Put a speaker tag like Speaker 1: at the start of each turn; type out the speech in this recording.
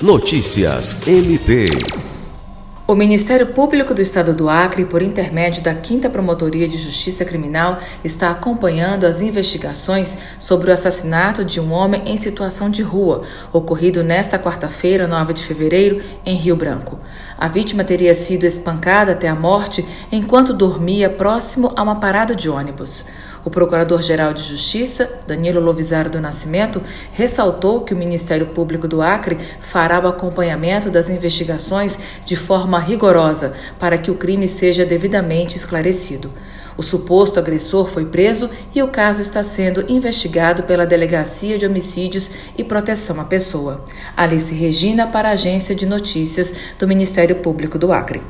Speaker 1: Notícias MP.
Speaker 2: O Ministério Público do Estado do Acre, por intermédio da 5 Promotoria de Justiça Criminal, está acompanhando as investigações sobre o assassinato de um homem em situação de rua, ocorrido nesta quarta-feira, 9 de fevereiro, em Rio Branco. A vítima teria sido espancada até a morte enquanto dormia próximo a uma parada de ônibus. O Procurador-Geral de Justiça, Danilo Lovisaro do Nascimento, ressaltou que o Ministério Público do Acre fará o acompanhamento das investigações de forma rigorosa para que o crime seja devidamente esclarecido. O suposto agressor foi preso e o caso está sendo investigado pela Delegacia de Homicídios e Proteção à Pessoa. Alice Regina, para a Agência de Notícias do Ministério Público do Acre.